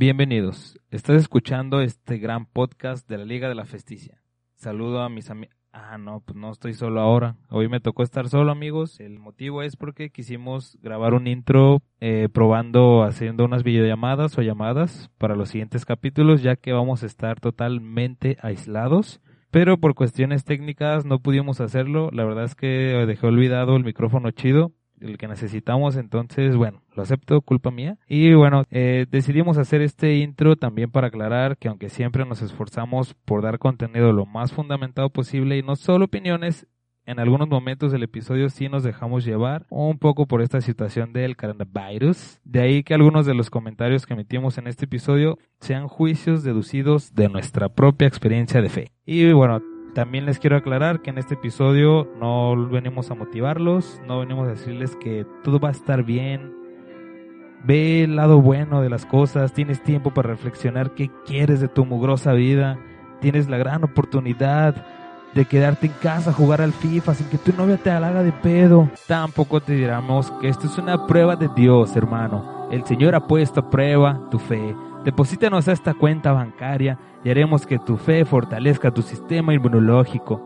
Bienvenidos. Estás escuchando este gran podcast de la Liga de la Festicia. Saludo a mis amigos. Ah, no, pues no estoy solo ahora. Hoy me tocó estar solo, amigos. El motivo es porque quisimos grabar un intro eh, probando haciendo unas videollamadas o llamadas para los siguientes capítulos, ya que vamos a estar totalmente aislados. Pero por cuestiones técnicas no pudimos hacerlo. La verdad es que dejé olvidado el micrófono chido el que necesitamos, entonces, bueno, lo acepto, culpa mía. Y bueno, eh, decidimos hacer este intro también para aclarar que aunque siempre nos esforzamos por dar contenido lo más fundamentado posible y no solo opiniones, en algunos momentos del episodio sí nos dejamos llevar un poco por esta situación del coronavirus. De ahí que algunos de los comentarios que emitimos en este episodio sean juicios deducidos de nuestra propia experiencia de fe. Y bueno, también les quiero aclarar que en este episodio no venimos a motivarlos, no venimos a decirles que todo va a estar bien. Ve el lado bueno de las cosas, tienes tiempo para reflexionar qué quieres de tu mugrosa vida, tienes la gran oportunidad de quedarte en casa a jugar al FIFA sin que tu novia te halaga de pedo. Tampoco te diramos que esto es una prueba de Dios, hermano. El Señor ha puesto a prueba tu fe. Deposítanos a esta cuenta bancaria y haremos que tu fe fortalezca tu sistema inmunológico.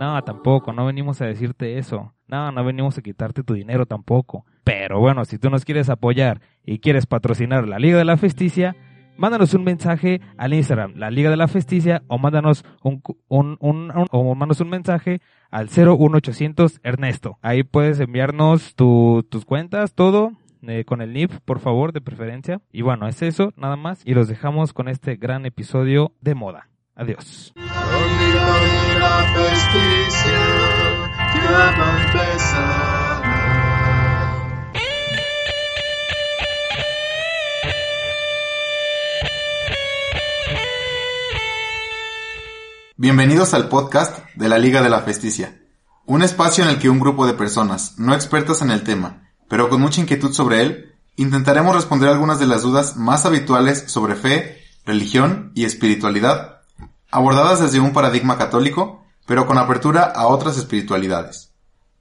No, tampoco, no venimos a decirte eso. No, no venimos a quitarte tu dinero tampoco. Pero bueno, si tú nos quieres apoyar y quieres patrocinar la Liga de la Festicia, mándanos un mensaje al Instagram, la Liga de la Festicia, o mándanos un, un, un, o mándanos un mensaje al 01800 Ernesto. Ahí puedes enviarnos tu, tus cuentas, todo, eh, con el NIP, por favor, de preferencia. Y bueno, es eso, nada más. Y los dejamos con este gran episodio de moda. Adiós. Bienvenidos al podcast de la Liga de la Festicia, un espacio en el que un grupo de personas no expertas en el tema pero con mucha inquietud sobre él, intentaremos responder algunas de las dudas más habituales sobre fe, religión y espiritualidad, abordadas desde un paradigma católico, pero con apertura a otras espiritualidades.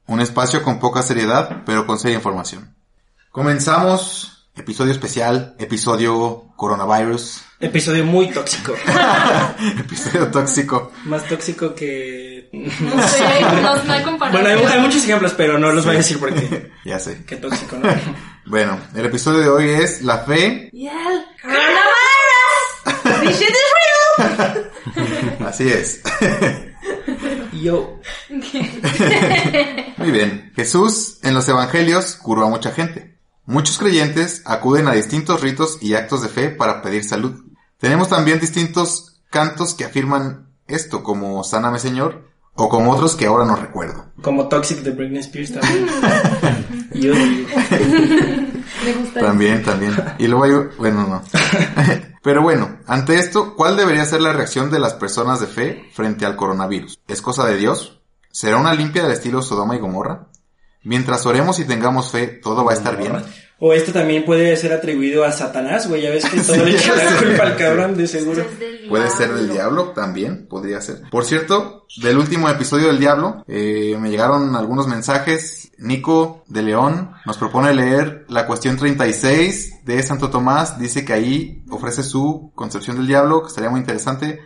Un espacio con poca seriedad, pero con seria información. Comenzamos, episodio especial, episodio coronavirus. Episodio muy tóxico. episodio tóxico. Más tóxico que no sé, no, hay comparación. Bueno, hay, muchos ejemplos, pero no los voy a decir porque. ya sé. Qué tóxico, ¿no? bueno, el episodio de hoy es la fe. Y el coronavirus. This shit is real. Así es. Yo. Muy bien. Jesús en los evangelios curó a mucha gente. Muchos creyentes acuden a distintos ritos y actos de fe para pedir salud. Tenemos también distintos cantos que afirman esto, como Sáname Señor, o como otros que ahora no recuerdo. Como Toxic de Britney Spears también. Yo Me gusta. También, también. Y luego hay, bueno, no. Pero bueno, ante esto, ¿cuál debería ser la reacción de las personas de fe frente al coronavirus? ¿Es cosa de Dios? ¿Será una limpia del estilo Sodoma y Gomorra? Mientras oremos y tengamos fe, todo va a estar bien. O esto también puede ser atribuido a Satanás, güey. Ya ves que todo le echa la culpa al cabrón, de seguro. Puede ser del diablo, también, podría ser. Por cierto, del último episodio del diablo, eh, me llegaron algunos mensajes. Nico de León nos propone leer la cuestión 36 de Santo Tomás. Dice que ahí ofrece su concepción del diablo, que estaría muy interesante.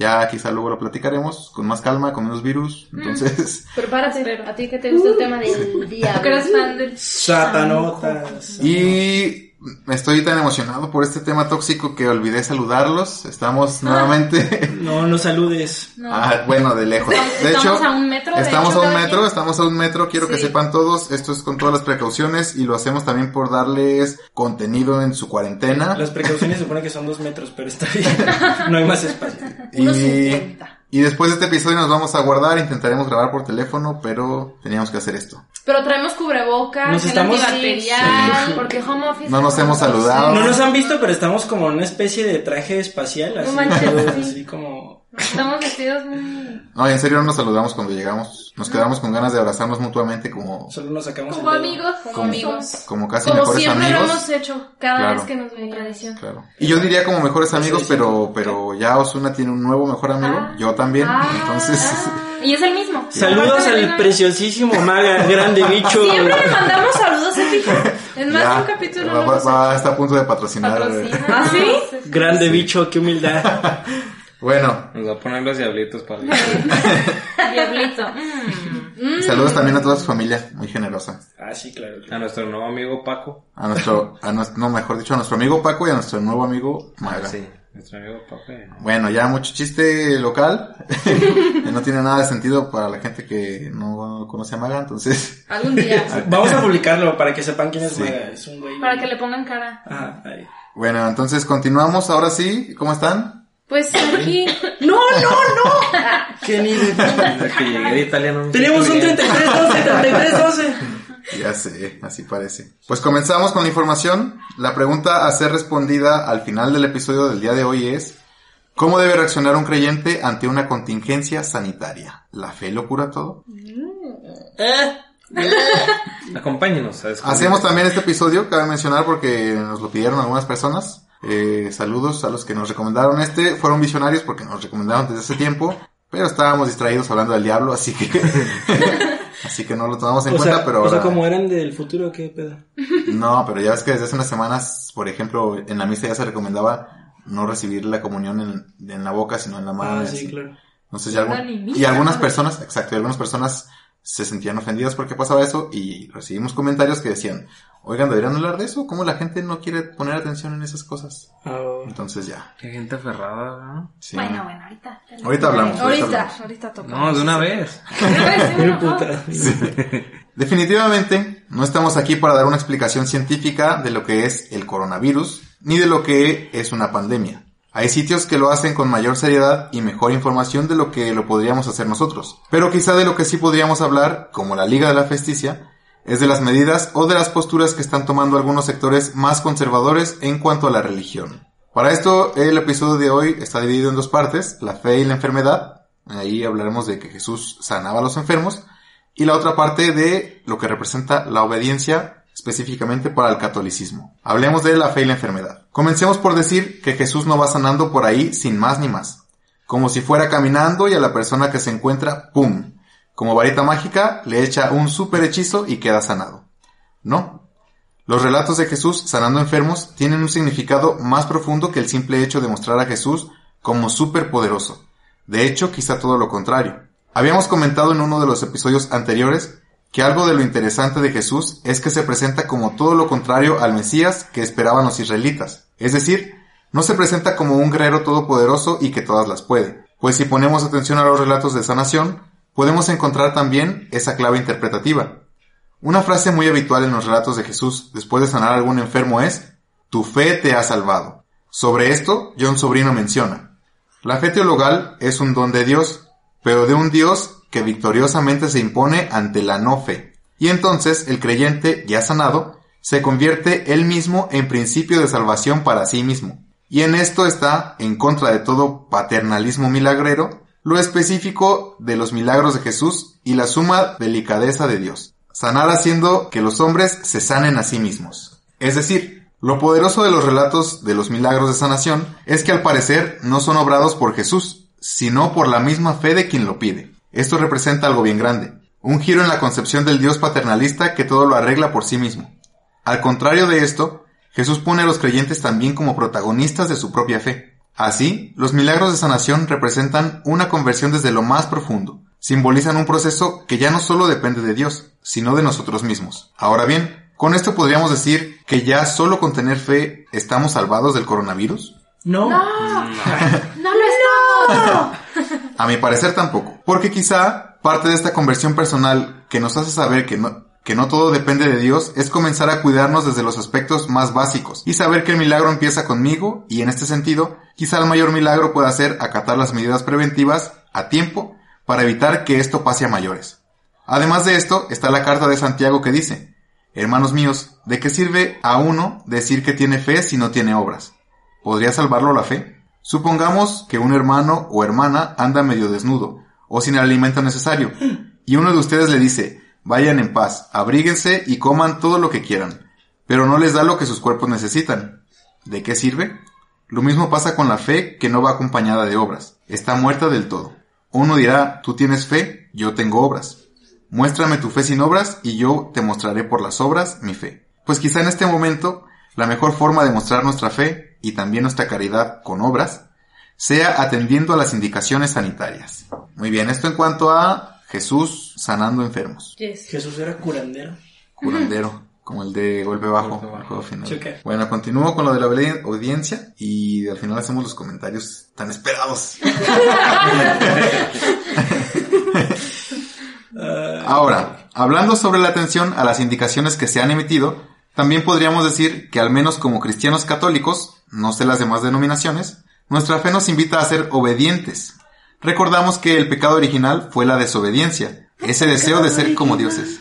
Ya quizá luego lo platicaremos con más calma, con menos virus. Mm. Entonces. Prepárate, a ti que te gusta el tema del diablo. Satanotas. Y Estoy tan emocionado por este tema tóxico que olvidé saludarlos. Estamos nuevamente. No, no saludes. Ah, bueno, de lejos. De estamos hecho, a un metro. Estamos a un metro, estamos a un metro. Quiero que sepan todos, esto es con todas las precauciones y lo hacemos también por darles contenido en su cuarentena. Las precauciones supone que son dos metros, pero está bien. No hay más espacio. Y... Y después de este episodio nos vamos a guardar, intentaremos grabar por teléfono, pero teníamos que hacer esto. Pero traemos cubrebocas, nos estamos antibacterial, porque home office. No nos hemos saludado. No nos han visto, pero estamos como en una especie de traje espacial, así, así como Estamos vestidos muy... No, en serio no nos saludamos cuando llegamos. Nos quedamos con ganas de abrazarnos mutuamente como... Solo nos sacamos Como amigos. Como, amigos. Como casi mejores amigos. Como siempre lo hemos hecho cada vez que nos veíamos. Claro. Y yo diría como mejores amigos, pero pero ya Osuna tiene un nuevo mejor amigo. Ah. yo también. Ah. entonces... Y es el mismo. Saludos al preciosísimo maga, grande bicho. Siempre le mandamos saludos a Es más, Ya, un capítulo va, no va- nos va- está a punto de patrocinar. patrocina. ¿Ah, sí? Grande bicho, qué humildad. Bueno, Nos va a poner los diablitos para el... Diablito. Mm. saludos también a toda su familia, muy generosa. Ah, sí, claro. A nuestro nuevo amigo Paco. A nuestro, a nuestro, no, mejor dicho, a nuestro amigo Paco y a nuestro nuevo amigo Maga. Sí, nuestro amigo Paco. Bueno, ya mucho chiste local. no tiene nada de sentido para la gente que no conoce a Maga, entonces. Algún día. Vamos a publicarlo para que sepan quién es Sí. Maga. Es un güey. Para que le pongan cara. Ajá, ahí. Bueno, entonces continuamos ahora sí. ¿Cómo están? Pues aquí. ¡No, no, no! ¿Qué ni de... Que llegué de Italia no me Tenemos un siento bien. 33-12, 33-12. Ya sé, así parece. Pues comenzamos con la información. La pregunta a ser respondida al final del episodio del día de hoy es, ¿cómo debe reaccionar un creyente ante una contingencia sanitaria? ¿La fe lo cura todo? Acompáñenos a descubrir. Hacemos también este episodio, cabe mencionar porque nos lo pidieron algunas personas. Eh, saludos a los que nos recomendaron este. Fueron visionarios porque nos recomendaron desde hace tiempo, pero estábamos distraídos hablando del diablo, así que... así que no lo tomamos en O cuenta, sea, pero o sea, como eran del futuro, ¿qué pedo? No, pero ya ves que desde hace unas semanas, por ejemplo, en la misa ya se recomendaba no recibir la comunión en, en la boca, sino en la mano. Ah, y sí, así. claro. Entonces ya algún- y algunas personas, exacto, y algunas personas se sentían ofendidas porque pasaba eso y recibimos comentarios que decían, oigan, deberían hablar de eso, ¿cómo la gente no quiere poner atención en esas cosas? Ah, Entonces ya. Qué gente aferrada, ¿no? sí. Bueno, bueno, ahorita. Ahorita hablamos. Ahorita Ahorita, hablamos. ahorita tocamos. No, de una vez. Definitivamente, no estamos aquí para dar una explicación científica de lo que es el coronavirus, ni de lo que es una pandemia. Hay sitios que lo hacen con mayor seriedad y mejor información de lo que lo podríamos hacer nosotros. Pero quizá de lo que sí podríamos hablar, como la Liga de la Festicia, es de las medidas o de las posturas que están tomando algunos sectores más conservadores en cuanto a la religión. Para esto, el episodio de hoy está dividido en dos partes, la fe y la enfermedad. Ahí hablaremos de que Jesús sanaba a los enfermos y la otra parte de lo que representa la obediencia específicamente para el catolicismo. Hablemos de la fe y la enfermedad. Comencemos por decir que Jesús no va sanando por ahí sin más ni más. Como si fuera caminando y a la persona que se encuentra, ¡pum! Como varita mágica, le echa un super hechizo y queda sanado. No. Los relatos de Jesús sanando enfermos tienen un significado más profundo que el simple hecho de mostrar a Jesús como superpoderoso. De hecho, quizá todo lo contrario. Habíamos comentado en uno de los episodios anteriores que algo de lo interesante de Jesús es que se presenta como todo lo contrario al Mesías que esperaban los israelitas. Es decir, no se presenta como un guerrero todopoderoso y que todas las puede. Pues si ponemos atención a los relatos de sanación, podemos encontrar también esa clave interpretativa. Una frase muy habitual en los relatos de Jesús después de sanar a algún enfermo es, tu fe te ha salvado. Sobre esto, John Sobrino menciona, la fe teologal es un don de Dios, pero de un Dios que victoriosamente se impone ante la no fe. Y entonces el creyente, ya sanado, se convierte él mismo en principio de salvación para sí mismo. Y en esto está, en contra de todo paternalismo milagrero, lo específico de los milagros de Jesús y la suma delicadeza de Dios. Sanar haciendo que los hombres se sanen a sí mismos. Es decir, lo poderoso de los relatos de los milagros de sanación es que al parecer no son obrados por Jesús, sino por la misma fe de quien lo pide. Esto representa algo bien grande, un giro en la concepción del Dios paternalista que todo lo arregla por sí mismo. Al contrario de esto, Jesús pone a los creyentes también como protagonistas de su propia fe. Así, los milagros de sanación representan una conversión desde lo más profundo. Simbolizan un proceso que ya no solo depende de Dios, sino de nosotros mismos. Ahora bien, ¿con esto podríamos decir que ya solo con tener fe estamos salvados del coronavirus? No. No, no. A mi parecer tampoco. Porque quizá parte de esta conversión personal que nos hace saber que no, que no todo depende de Dios es comenzar a cuidarnos desde los aspectos más básicos y saber que el milagro empieza conmigo y en este sentido quizá el mayor milagro pueda ser acatar las medidas preventivas a tiempo para evitar que esto pase a mayores. Además de esto está la carta de Santiago que dice, Hermanos míos, ¿de qué sirve a uno decir que tiene fe si no tiene obras? ¿Podría salvarlo la fe? Supongamos que un hermano o hermana anda medio desnudo o sin el alimento necesario y uno de ustedes le dice, vayan en paz, abríguense y coman todo lo que quieran, pero no les da lo que sus cuerpos necesitan. ¿De qué sirve? Lo mismo pasa con la fe que no va acompañada de obras, está muerta del todo. Uno dirá, tú tienes fe, yo tengo obras. Muéstrame tu fe sin obras y yo te mostraré por las obras mi fe. Pues quizá en este momento la mejor forma de mostrar nuestra fe y también nuestra caridad con obras sea atendiendo a las indicaciones sanitarias. Muy bien, esto en cuanto a Jesús sanando enfermos. Yes. Jesús era curandero. Curandero, como el de golpe bajo. Golpe bajo. el juego final. Sí, ok. Bueno, continúo con lo de la audiencia y al final hacemos los comentarios tan esperados. Ah, Ahora, hablando sobre la atención a las indicaciones que se han emitido, también podríamos decir que al menos como cristianos católicos, no sé las demás denominaciones, nuestra fe nos invita a ser obedientes. Recordamos que el pecado original fue la desobediencia, ese deseo de ser como dioses.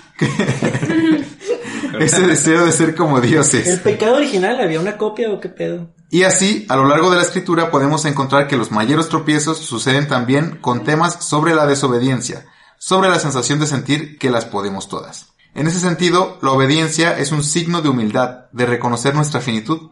ese deseo de ser como ¿El dioses. pecado original había una copia o qué pedo? Y así, a lo largo de la escritura podemos encontrar que los mayores tropiezos suceden también con temas sobre la desobediencia, sobre la sensación de sentir que las podemos todas. En ese sentido, la obediencia es un signo de humildad, de reconocer nuestra finitud.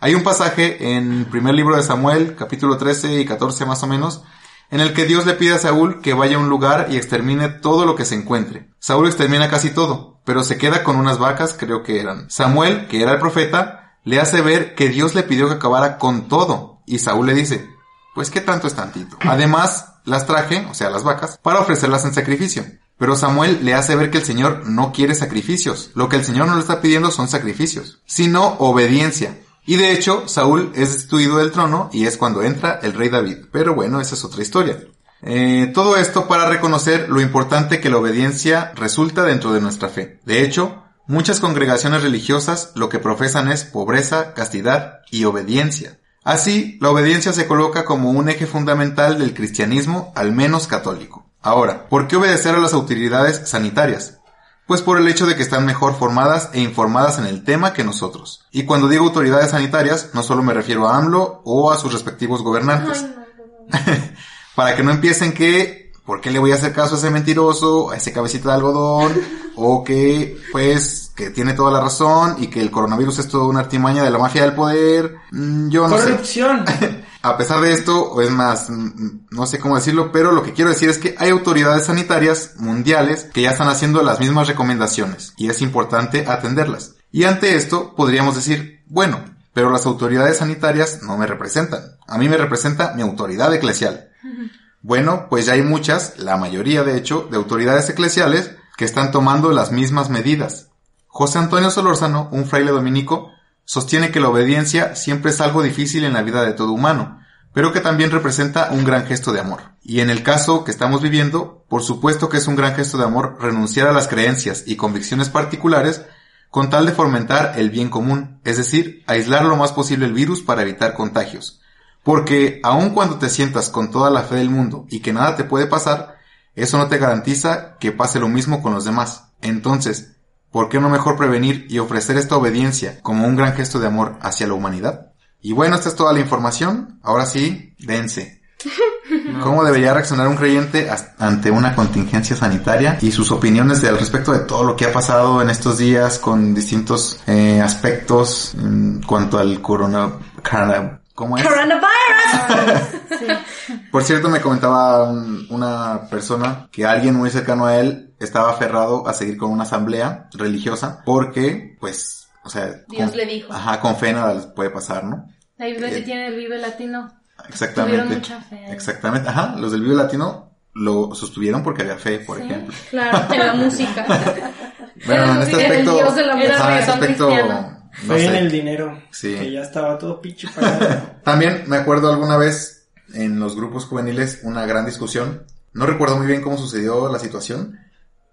Hay un pasaje en primer libro de Samuel, capítulo 13 y 14 más o menos, en el que Dios le pide a Saúl que vaya a un lugar y extermine todo lo que se encuentre. Saúl extermina casi todo, pero se queda con unas vacas, creo que eran. Samuel, que era el profeta, le hace ver que Dios le pidió que acabara con todo, y Saúl le dice, pues qué tanto es tantito. Además, las traje, o sea, las vacas, para ofrecerlas en sacrificio. Pero Samuel le hace ver que el Señor no quiere sacrificios. Lo que el Señor no le está pidiendo son sacrificios, sino obediencia. Y de hecho, Saúl es destituido del trono y es cuando entra el rey David. Pero bueno, esa es otra historia. Eh, todo esto para reconocer lo importante que la obediencia resulta dentro de nuestra fe. De hecho, muchas congregaciones religiosas lo que profesan es pobreza, castidad y obediencia. Así, la obediencia se coloca como un eje fundamental del cristianismo, al menos católico. Ahora, ¿por qué obedecer a las autoridades sanitarias? Pues por el hecho de que están mejor formadas e informadas en el tema que nosotros. Y cuando digo autoridades sanitarias, no solo me refiero a AMLO o a sus respectivos gobernantes. Para que no empiecen que, ¿por qué le voy a hacer caso a ese mentiroso, a ese cabecita de algodón? O que, pues, que tiene toda la razón y que el coronavirus es toda una artimaña de la mafia del poder. Mm, Yo no sé. Corrupción. A pesar de esto, o es más, no sé cómo decirlo, pero lo que quiero decir es que hay autoridades sanitarias mundiales que ya están haciendo las mismas recomendaciones y es importante atenderlas. Y ante esto podríamos decir, bueno, pero las autoridades sanitarias no me representan. A mí me representa mi autoridad eclesial. Bueno, pues ya hay muchas, la mayoría de hecho, de autoridades eclesiales que están tomando las mismas medidas. José Antonio Solórzano, un fraile dominico, sostiene que la obediencia siempre es algo difícil en la vida de todo humano, pero que también representa un gran gesto de amor. Y en el caso que estamos viviendo, por supuesto que es un gran gesto de amor renunciar a las creencias y convicciones particulares con tal de fomentar el bien común, es decir, aislar lo más posible el virus para evitar contagios. Porque aun cuando te sientas con toda la fe del mundo y que nada te puede pasar, eso no te garantiza que pase lo mismo con los demás. Entonces, ¿por qué no mejor prevenir y ofrecer esta obediencia como un gran gesto de amor hacia la humanidad? Y bueno, esta es toda la información. Ahora sí, dense. ¿Cómo debería reaccionar un creyente ante una contingencia sanitaria y sus opiniones al respecto de todo lo que ha pasado en estos días con distintos eh, aspectos en cuanto al corona... cara- ¿Cómo es? Coronavirus. Por cierto, me comentaba un- una persona que alguien muy cercano a él estaba aferrado a seguir con una asamblea religiosa porque, pues, o sea... Dios con- le dijo. Ajá, con fe nada les puede pasar, ¿no? Ahí ves Eh, tiene el Vive Latino. Exactamente. Tuvieron mucha fe. Exactamente. Ajá, los del Vive Latino lo sostuvieron porque había fe, por Sí, ejemplo. Claro, en la música. Bueno, en este aspecto... dios de la ajá, en son aspecto... No Fue en el dinero. Sí. Que ya estaba todo pinche. También me acuerdo alguna vez en los grupos juveniles una gran discusión. No recuerdo muy bien cómo sucedió la situación,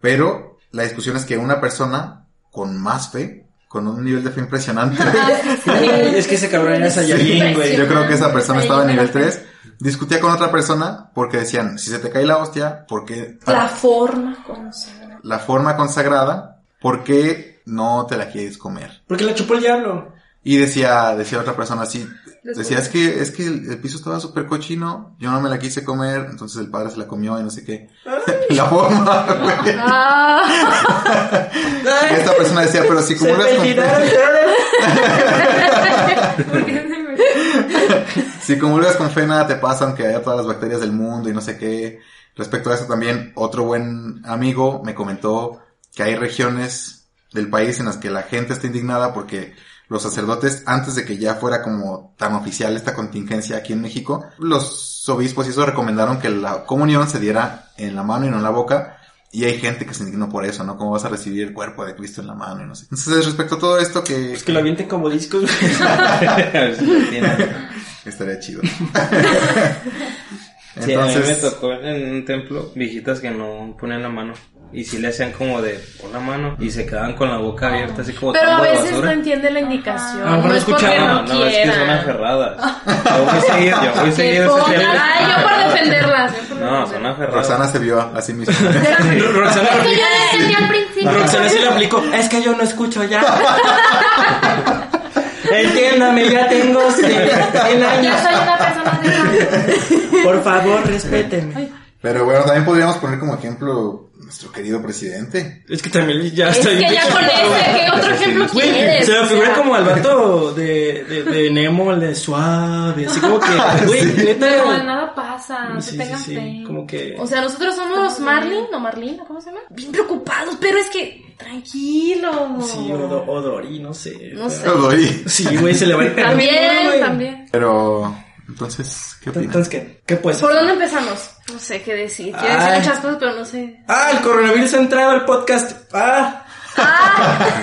pero la discusión es que una persona con más fe, con un nivel de fe impresionante, es que ese cabrón era Saiyajin, güey. yo creo que esa persona estaba en nivel 3, discutía con otra persona porque decían, si se te cae la hostia, ¿por qué La forma consagrada. la forma consagrada, ¿por qué no te la quieres comer? Porque la chupó el diablo. Y decía, decía otra persona así, decía, es que, es que el, el piso estaba súper cochino, yo no me la quise comer, entonces el padre se la comió y no sé qué. la forma, güey. Ah, Esta persona decía, pero si Se comulgas me con, tiraron. ¿por qué se me- si comulgas con fe nada te pasa, aunque haya todas las bacterias del mundo y no sé qué. Respecto a eso también, otro buen amigo me comentó que hay regiones del país en las que la gente está indignada porque los sacerdotes, antes de que ya fuera como tan oficial esta contingencia aquí en México, los obispos y eso recomendaron que la comunión se diera en la mano y no en la boca. Y hay gente que se indignó por eso, ¿no? ¿Cómo vas a recibir el cuerpo de Cristo en la mano y no sé. Entonces, respecto a todo esto que... Pues que lo avienten como discos. A ver si lo entienden. Estaría chido. Sí, a mí me Entonces, tocó en un templo viejitas que no ponían la mano. Y sí le hacían como de pon la mano y se quedaban con la boca abierta así como Pero a veces no entiende la indicación. A lo mejor no no es no, No, no, es que son aferradas. Yo voy seguido, yo voy pongan- templo. Ay, yo por defenderlas. yo No, son aferradas. Rosana se vio a sí misma. Roxana, Es que yo no entendí al principio. Roxana sí lo aplicó. Es que yo no escucho ya. Entiéndame, ya tengo 100 años. Ya soy una persona de Por favor, respétenme. Pero bueno, también podríamos poner como ejemplo nuestro querido presidente. Es que también ya Es estoy. que ya con ese, ¿qué otro ejemplo Güey, quieres? se me figura como al vato de, de, de Nemo, el de suave, así como que, güey, neta. No, nada pasa, no Sí, se tengan sí, fe. como que- O sea, nosotros somos Marlin o Marlin, ¿o ¿cómo se llama? Bien preocupados, pero es que tranquilo. Sí, o, o Dori, no sé. No sé. Doy. Sí, güey, se le va a ir También, también. Pero, entonces, ¿qué opinas? Entonces, ¿qué? ¿Qué pues? ¿Por dónde empezamos? No sé qué decir. Quiero decir muchas cosas, pero no sé. Ah, el coronavirus ha entrado al podcast. Ah.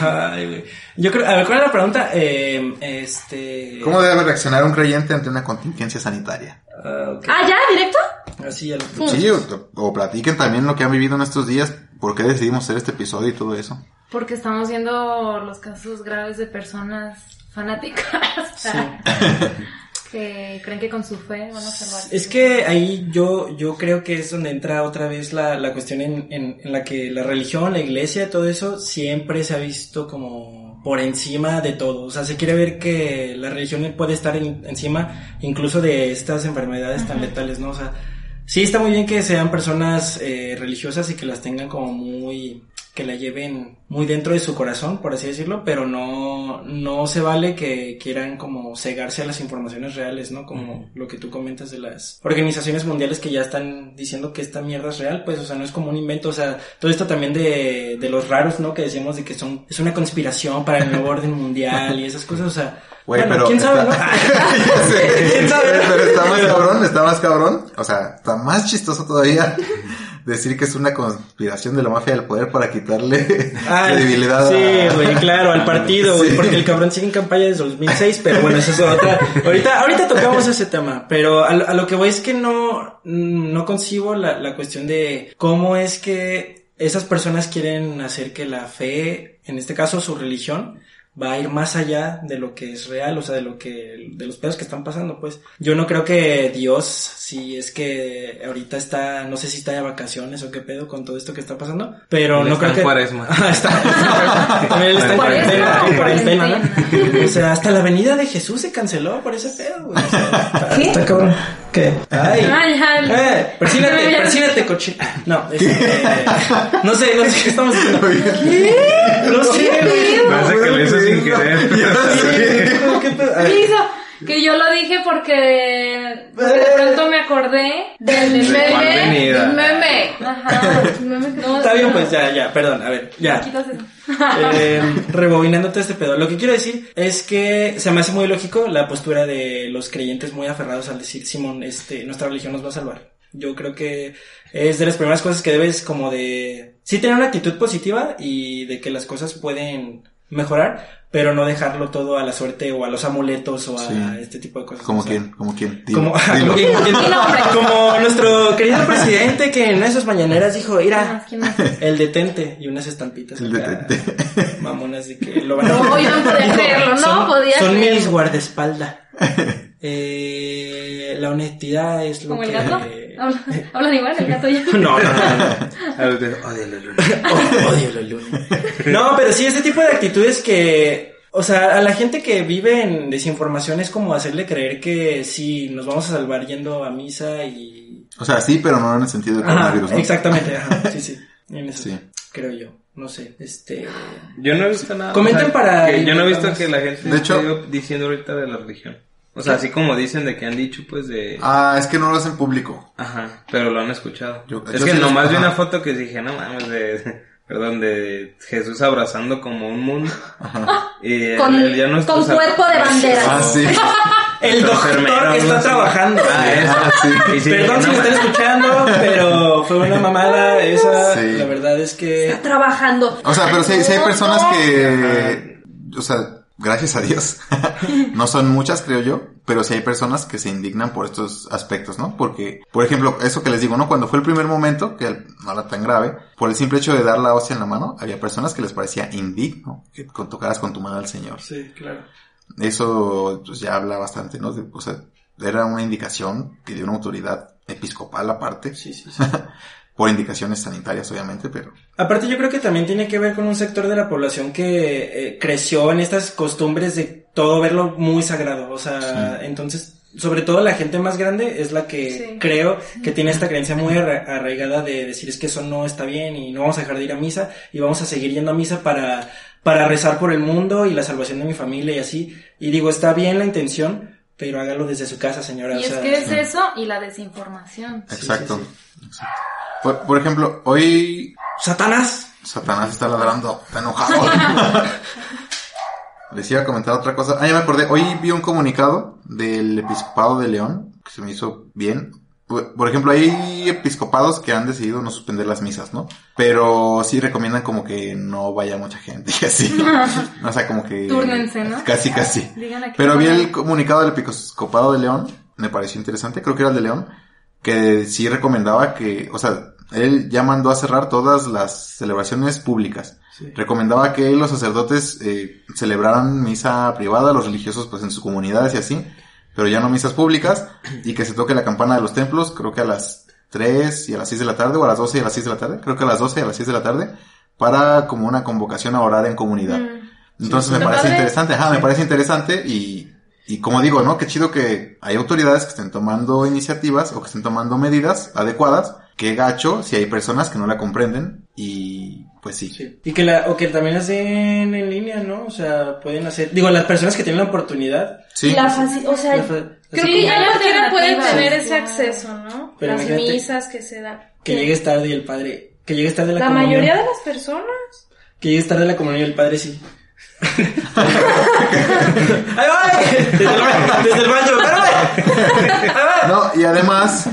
Ay, güey. Yo creo, a ver, ¿cuál es la pregunta? Eh, este. ¿Cómo debe reaccionar un creyente ante una contingencia sanitaria? Ah, ok. Ah, ¿ya? ¿Directo? Así ya lo. Sí, o, o platiquen también lo que han vivido en estos días, por qué decidimos hacer este episodio y todo eso. Porque estamos viendo los casos graves de personas fanáticas que creen que con su fe van a salvar. Es que ahí yo, yo creo que es donde entra otra vez la, la cuestión en, en, en la que la religión, la iglesia, todo eso siempre se ha visto como por encima de todo. O sea, se quiere ver que la religión puede estar en- encima incluso de estas enfermedades tan letales, ¿no? O sea, sí está muy bien que sean personas eh, religiosas y que las tengan como muy que la lleven muy dentro de su corazón, por así decirlo, pero no, no se vale que quieran como cegarse a las informaciones reales, ¿no? Como lo que tú comentas de las organizaciones mundiales que ya están diciendo que esta mierda es real, pues, o sea, no es como un invento, o sea, todo esto también de, de los raros, ¿no? Que decíamos de que son, es una conspiración para el nuevo orden mundial y esas cosas, o sea, Güey, bueno, pero quién sabe, está- ¿no? Ya sé. ¿Quién sabe? Pero está más cabrón, está más cabrón. O sea, está más chistoso todavía decir que es una conspiración de la mafia del poder para quitarle Ah, credibilidad Sí, a... güey, claro, al partido, güey, Sí. porque el cabrón sigue en campaña desde 2006, pero bueno, eso es otra. Ahorita, ahorita tocamos ese tema, pero a, lo- a lo que voy es que no, no concibo la, la cuestión de cómo es que esas personas quieren hacer que la fe, en este caso su religión, va a ir más allá de lo que es real, o sea, de lo que, de los pedos que están pasando, pues. Yo no creo que Dios, si es que ahorita está, no sé si está de vacaciones o qué pedo con todo esto que está pasando, pero Él no está creo en que... cuaresma. Ah, está, él está en cuarentena, en cuarentena, ¿no? O sea, hasta la venida de Jesús se canceló por ese pedo, güey. O sea, está, ¿Qué? está cabrón. ¿Qué? Ay. Ay, ay. Eh, persínate, persínate, cochino. No, este, no sé, no sé qué estamos haciendo. No sé, güey. Parece que sin querer. ¿Qué pedo? A ver. ¿Qué hizo? Que yo lo dije porque de pronto me acordé del del ¿De cuál meme. del meme. Ajá. el meme que- no, Está bien, pues ya, ya, perdón, a ver, ya. Eh, rebobinando todo este pedo. Lo que quiero decir es que se me hace muy lógico la postura de los creyentes muy aferrados al decir, Simón, este, nuestra religión nos va a salvar. Yo creo que es de las primeras cosas que debes como de, sí tener una actitud positiva y de que las cosas pueden mejorar, pero no dejarlo todo a la suerte o a los amuletos o a Sí. este tipo de cosas. Como O sea, quién, como quién. Dilo, como, dilo. nuestro querido presidente que en esas mañaneras dijo, ¿Quién mira, más? ¿Quién más? el detente y unas estampitas El acá, detente. mamonas de que lo van a No, yo no podía creerlo, no son, podía Son creerlo. mis guardaespaldas. Eh, la honestidad es lo ¿Como el que... gato? ¿Hablan, hablan igual el gato ya? No, no, no, no. A los de- Odio la luna. Odio la luna. No, pero sí, este tipo de actitudes que, o sea, a la gente que vive en desinformación es como hacerle creer que sí, nos vamos a salvar yendo a misa y... O sea, sí, pero no en el sentido de Ajá, coronavirus, ¿no? exactamente, ajá, sí, sí. En eso, Sí. creo yo. No sé, este... Yo no he visto nada. Comenten para que yo no he visto que la gente De hecho- esté diciendo ahorita de la religión. O sea, así como dicen de que han dicho, pues de. Ah, es que no lo hacen público. Ajá, pero lo han escuchado. Yo- es yo que sí- nomás vi ajá. una foto que dije, no mames, de, perdón, de Jesús abrazando como un mundo. Y él- Con, él ya no está con cuerpo de bandera. Ah, sí. El doctor que está trabajando. Ah, eso. Ah, sí. Y sí, Perdón si me están escuchando, pero fue una mamada esa. Sí. La verdad es que... Está trabajando. O sea, pero sí, sí hay personas que, o sea, gracias a Dios, no son muchas, creo yo, pero sí hay personas que se indignan por estos aspectos, ¿no? Porque, por ejemplo, eso que les digo, ¿no? Cuando fue el primer momento, que no era tan grave, por el simple hecho de dar la hostia en la mano, había personas que les parecía indigno que tocaras con tu mano al Señor. Sí, claro. Eso pues, ya habla bastante, ¿no? De- o sea, era una indicación que dio una autoridad episcopal aparte, Sí, sí, sí. por indicaciones sanitarias, obviamente, pero Aparte yo creo que también tiene que ver con un sector de la población que eh, creció en estas costumbres de todo verlo muy sagrado. O sea, entonces, sobre todo la gente más grande es la que Sí. creo que tiene esta creencia muy arra- arraigada de decir es que eso no está bien y no vamos a dejar de ir a misa y vamos a seguir yendo a misa para, para rezar por el mundo y la salvación de mi familia y así. Y digo, está bien la intención, pero hágalo desde su casa, señora. Y o es que es eso y la desinformación. Sí, exacto. sí, exacto. Por, por ejemplo, hoy Satanás. Satanás está ladrando, está enojado. Les iba a comentar otra cosa. Ah, ya me acordé. Hoy vi un comunicado del episcopado de León, que se me hizo bien. Por ejemplo, hay episcopados que han decidido no suspender las misas, ¿no? Pero sí recomiendan como que no vaya mucha gente y así. O sea, como que... Túrnense, ¿no? Casi, casi. Pero vi el comunicado del episcopado de León, me pareció interesante, creo que era el de León, que sí recomendaba que, o sea, él ya mandó a cerrar todas las celebraciones públicas. Sí. Recomendaba que los sacerdotes eh, celebraran misa privada, los religiosos pues en sus comunidades y así, pero ya no misas públicas, y que se toque la campana de los templos, creo que a las 3 y a las 6 de la tarde, o a las 12 y a las 6 de la tarde, creo que a las 12 y a las 6 de la tarde, para como una convocación a orar en comunidad. Mm. Entonces Sí, me parece padre. interesante, ajá, me parece interesante y, y como digo, ¿no? Qué chido que hay autoridades que estén tomando iniciativas o que estén tomando medidas adecuadas. Qué gacho si hay personas que no la comprenden y pues sí. Sí. Y que la, o que también hacen en línea, ¿no? O sea, pueden hacer, digo, las personas que tienen la oportunidad. Sí. La faci- o sea, la fa- creo que Ya cualquiera puede tener Sí. ese acceso, ¿no? Pero Las misas que se dan. que llegues tarde y el padre, que llegues tarde la, La comunión. mayoría de las personas. Que llegues tarde la comunión y el padre sí. ¡Ahí va! Desde el, desde el. No, y además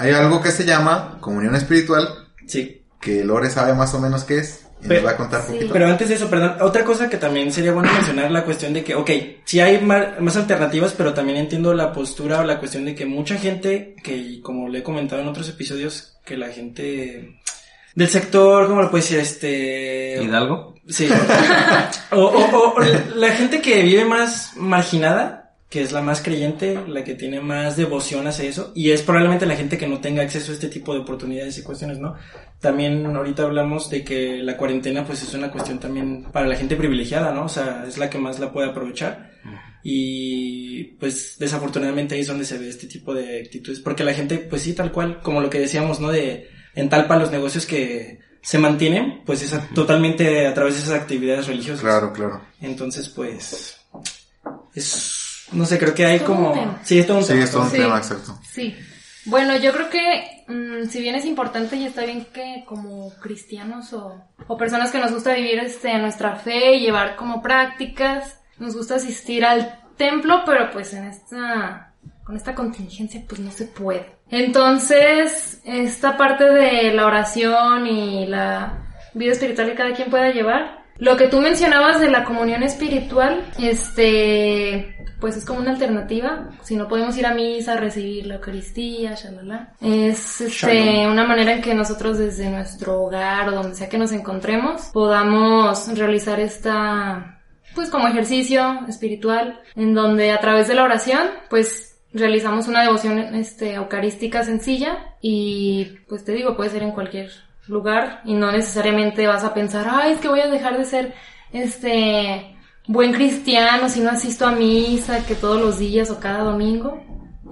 hay algo que se llama comunión espiritual Sí. que Lore sabe más o menos qué es y Pero- nos va a contar sí. poquito. Pero antes de eso, perdón, otra cosa que también sería bueno mencionar, la cuestión de que, ok, sí hay más alternativas, pero también entiendo la postura o la cuestión de que mucha gente, que como le he comentado en otros episodios, que la gente del sector, ¿cómo lo puedo decir? Este... Hidalgo. Sí. O, o- o la gente que vive más marginada, que es la más creyente, la que tiene más devoción hacia eso, y es probablemente la gente que no tenga acceso a este tipo de oportunidades y cuestiones, ¿no? También ahorita hablamos de que la cuarentena pues es una cuestión también para la gente privilegiada, ¿no? O sea, es la que más la puede aprovechar. Y pues desafortunadamente ahí es donde se ve este tipo de actitudes, porque la gente pues sí, tal cual, como lo que decíamos, ¿no? De en talpa los negocios que se mantienen, pues es a- totalmente a través de esas actividades religiosas. Claro, claro. Entonces, pues, es, no sé, creo que hay Es como, sí, es todo un Sí, tema. es todo un Sí. tema, exacto. Sí. Bueno, yo creo que mm, si bien es importante y está bien que como cristianos o, o personas que nos gusta vivir este, nuestra fe y llevar como prácticas, nos gusta asistir al templo, pero pues en esta, con esta contingencia pues no se puede. Entonces, esta parte de la oración y la vida espiritual que cada quien pueda llevar, lo que tú mencionabas de la comunión espiritual, este, pues es como una alternativa. Si no podemos ir a misa, recibir la Eucaristía, shalala. Es este, una manera en que nosotros desde nuestro hogar o donde sea que nos encontremos podamos realizar esta, pues como ejercicio espiritual, en donde a través de la oración, pues realizamos una devoción este, eucarística sencilla y pues te digo, puede ser en cualquier lugar y no necesariamente vas a pensar, ay, es que voy a dejar de ser este buen cristiano si no asisto a misa que todos los días o cada domingo.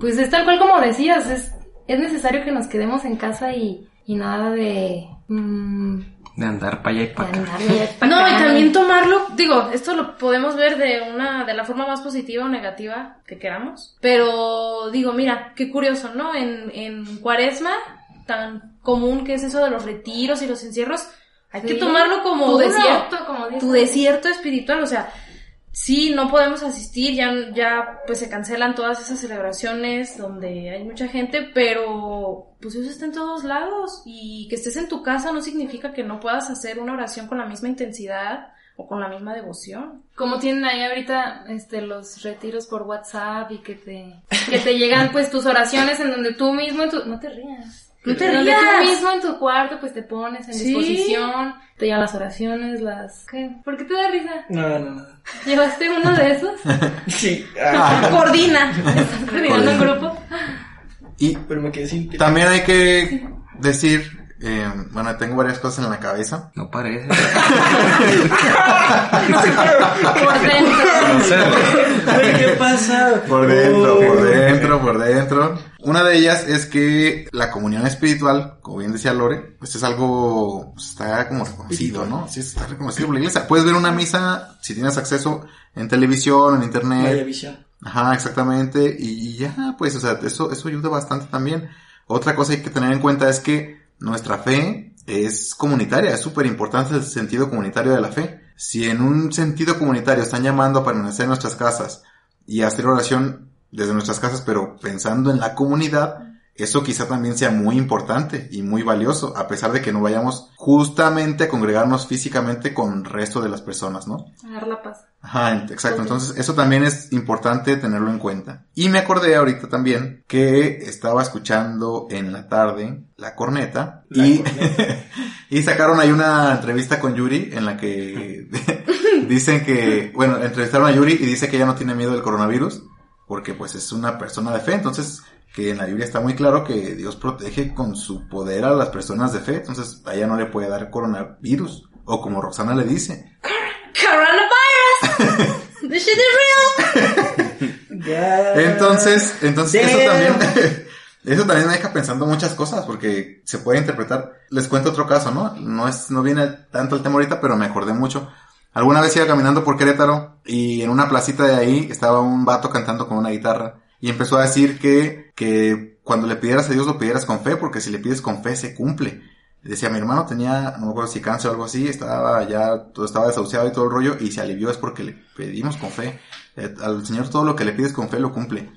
Pues es tal cual como decías, es, es necesario que nos quedemos en casa y, y nada de... mm, De andar para allá y de para acá. pa' No, y también tomarlo, digo, esto lo podemos ver de una, de la forma más positiva o negativa que queramos. Pero digo, mira, qué curioso, ¿no? En, en cuaresma, tan común que es eso de los retiros y los encierros, Hay Sí. que tomarlo como Tu uno, desierto, como tu desierto espiritual, o sea, sí, no podemos asistir, ya, ya pues se cancelan todas esas celebraciones donde hay mucha gente, pero pues eso está en todos lados y que estés en tu casa no significa que no puedas hacer una oración con la misma intensidad o con la misma devoción. Como tienen ahí ahorita este los retiros por WhatsApp y que te que te llegan pues tus oraciones en donde tú mismo en tu no te rías. No te donde rías. tú mismo en tu cuarto pues te pones en Sí. disposición, te llegan las oraciones, las ¿Qué? ¿Por qué te da risa? No, no, no. ¿Llevaste uno de esos? Sí. ah, Coordina. ¿Estás coordinando un grupo? Y pero me quedé sin... también hay que decir, eh, bueno, tengo varias cosas en la cabeza. No parece. Por dentro. No sé. ¿Qué pasa? Por dentro, Oh. por dentro, por dentro. Una de ellas es que la comunión espiritual, como bien decía Lore, pues es algo, pues, está como reconocido, ¿no? Sí, está reconocido por la iglesia. Puedes ver una misa, si tienes acceso en televisión, en internet. visión. Ajá, exactamente. Y ya, pues, o sea, eso, eso ayuda bastante también. Otra cosa que hay que tener en cuenta es que nuestra fe es comunitaria, es súper importante el sentido comunitario de la fe. Si en un sentido comunitario están llamando a permanecer en nuestras casas y hacer oración desde nuestras casas, pero pensando en la comunidad, eso quizá también sea muy importante y muy valioso, a pesar de que no vayamos justamente a congregarnos físicamente con el resto de las personas, ¿no? A dar la paz. Ajá, exacto. Entonces, eso también es importante tenerlo en cuenta. Y me acordé ahorita también que estaba escuchando en la tarde la corneta La y, corneta. y sacaron ahí una entrevista con Yuri en la que dicen que, bueno, entrevistaron a Yuri y dice que ella no tiene miedo del coronavirus porque pues es una persona de fe. Entonces, que en la Biblia está muy claro que Dios protege con su poder a las personas de fe. Entonces, a ella no le puede dar coronavirus. O como Roxana le dice, Coronavirus. This shit is real. Entonces, entonces eso también, eso también me deja pensando muchas cosas porque se puede interpretar. Les cuento otro caso, ¿no? No es, no viene tanto el tema ahorita, pero me acordé mucho. Alguna vez iba caminando por Querétaro y en una placita de ahí estaba un vato cantando con una guitarra y empezó a decir que, que cuando le pidieras a Dios lo pidieras con fe porque si le pides con fe se cumple. Decía, mi hermano tenía, no me acuerdo si cáncer o algo así, estaba ya, todo estaba desahuciado y todo el rollo y se alivió es porque le pedimos con fe. Al Señor todo lo que le pides con fe lo cumple.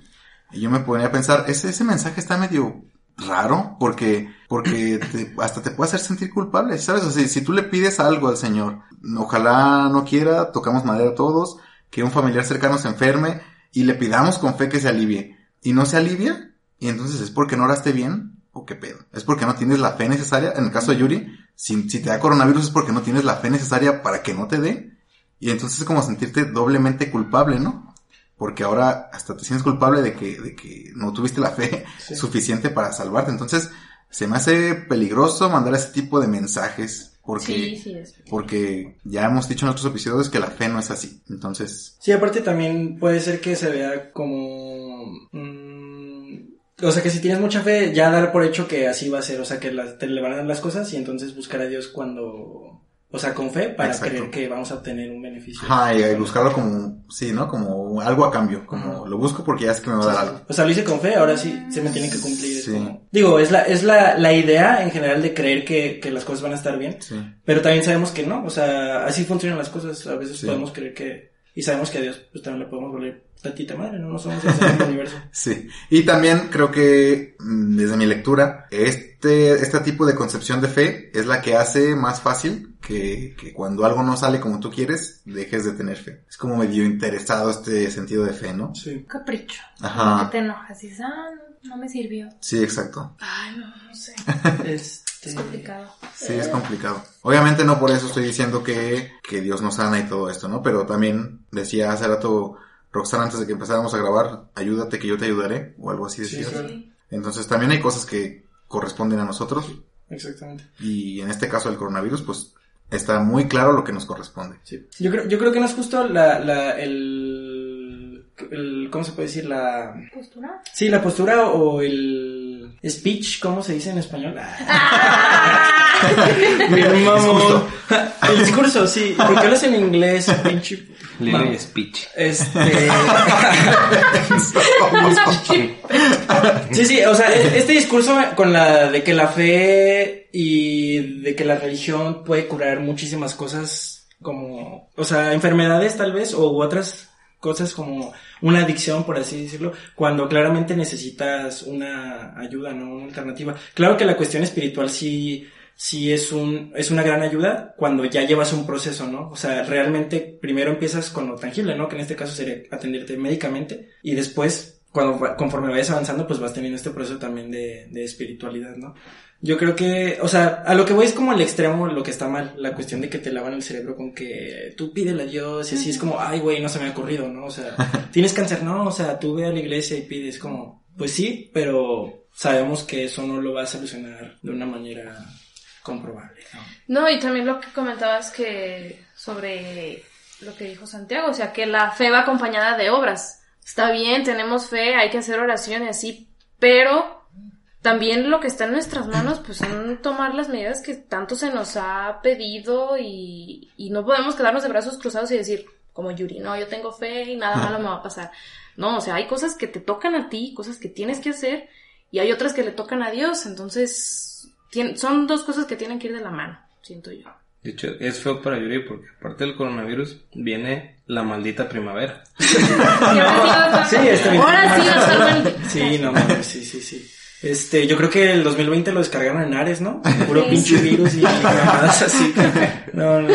Y yo me ponía a pensar, ese, ese mensaje está medio raro porque, porque te- hasta te puede hacer sentir culpable, ¿sabes? O sea, si tú le pides algo al Señor, ojalá no quiera, tocamos madera todos, que un familiar cercano se enferme y le pidamos con fe que se alivie y no se alivia, y entonces es porque no oraste bien o qué pedo. Es porque no tienes la fe necesaria. En el caso de Yuri, si, si te da coronavirus es porque no tienes la fe necesaria para que no te dé. Y entonces es como sentirte doblemente culpable, ¿no? Porque ahora hasta te sientes culpable de que, de que no tuviste la fe Sí. suficiente para salvarte. Entonces, se me hace peligroso mandar ese tipo de mensajes. Porque, Sí, sí, es. porque ya hemos dicho en otros episodios que la fe no es así. Entonces, Sí, aparte también puede ser que se vea como... mm, o sea, que si tienes mucha fe, ya dar por hecho que así va a ser, o sea, que las- te le van a dar las cosas y entonces buscar a Dios cuando... O sea, con fe para Exacto. creer que vamos a obtener un beneficio. ajá, y buscarlo como, sí, ¿no? Como algo a cambio. Como Ajá. lo busco porque ya sé que me va a dar algo. O sea, lo hice con fe, ahora sí se me tiene que cumplir. es Sí. como- Digo, es la, es la, la idea en general de creer que, que las cosas van a estar bien, Sí. pero también sabemos que no, o sea, así funcionan las cosas, a veces podemos creer que, y sabemos que a Dios pues también le podemos volver tantita madre, no, no somos el centro del universo. Sí. Y también creo que, mm, desde mi lectura, este, este tipo de concepción de fe es la que hace más fácil que, que cuando algo no sale como tú quieres, dejes de tener fe. Es como medio interesado este sentido de fe, ¿no? Sí. Capricho. Ajá. Que te enojas y dices, ah, no, me sirvió. Sí, exacto. Ay, no, no sé. Este... Es complicado. Sí, es complicado. Obviamente no por eso estoy diciendo que, que Dios nos sana y todo esto, ¿no? Pero también decía hace rato Roxana antes de que empezáramos a grabar, ayúdate que yo te ayudaré, o algo así Sí, decía. claro. Entonces también hay cosas que corresponden a nosotros, Exactamente. y en este caso el coronavirus, pues está muy claro lo que nos corresponde. Sí. Yo creo, yo creo que no es justo la, la, el, el, ¿cómo se puede decir? La, ¿Postura? sí, la postura o el speech, ¿cómo se dice en español? Ah. Mamón. El discurso, sí. ¿Por qué lo hacen en inglés? Pinche. Lily Speech. Este. Sí, sí, o sea, e- este discurso con la de que la fe y de que la religión puede curar muchísimas cosas como, o sea, enfermedades tal vez o otras cosas como una adicción, por así decirlo, cuando claramente necesitas una ayuda, ¿no? Una alternativa. Claro que la cuestión espiritual sí, sí es un, es una gran ayuda cuando ya llevas un proceso, ¿no? O sea, realmente primero empiezas con lo tangible, ¿no? Que en este caso sería atenderte médicamente y después, cuando, conforme vayas avanzando, pues vas teniendo este proceso también de, de espiritualidad, ¿no? Yo creo que, o sea, a lo que voy es como el extremo lo que está mal, la cuestión de que te lavan el cerebro con que tú pídele a Dios y así es como, ay, güey, no se me ha ocurrido, ¿no? O sea, tienes cáncer, no, o sea, tú ve a la iglesia y pides como, pues sí, pero sabemos que eso no lo va a solucionar de una manera comprobable, ¿no? No, y también lo que comentabas que sobre lo que dijo Santiago, o sea, que la fe va acompañada de obras. Está bien, tenemos fe, hay que hacer oración y así, pero también lo que está en nuestras manos, pues son tomar las medidas que tanto se nos ha pedido y, y no podemos quedarnos de brazos cruzados y decir, como Yuri, no, yo tengo fe y nada malo me va a pasar. No, o sea, hay cosas que te tocan a ti, cosas que tienes que hacer y hay otras que le tocan a Dios, entonces tien- son dos cosas que tienen que ir de la mano, siento yo. De hecho, es feo para Yuri porque aparte del coronavirus viene la maldita primavera. Sí, está bien. Ahora sí, totalmente. Sí, no mames, sí, sí, sí. Este, yo creo que el 2020 lo descargaron en Ares, ¿no? Puro pinche virus y mamadas así. No, no. no.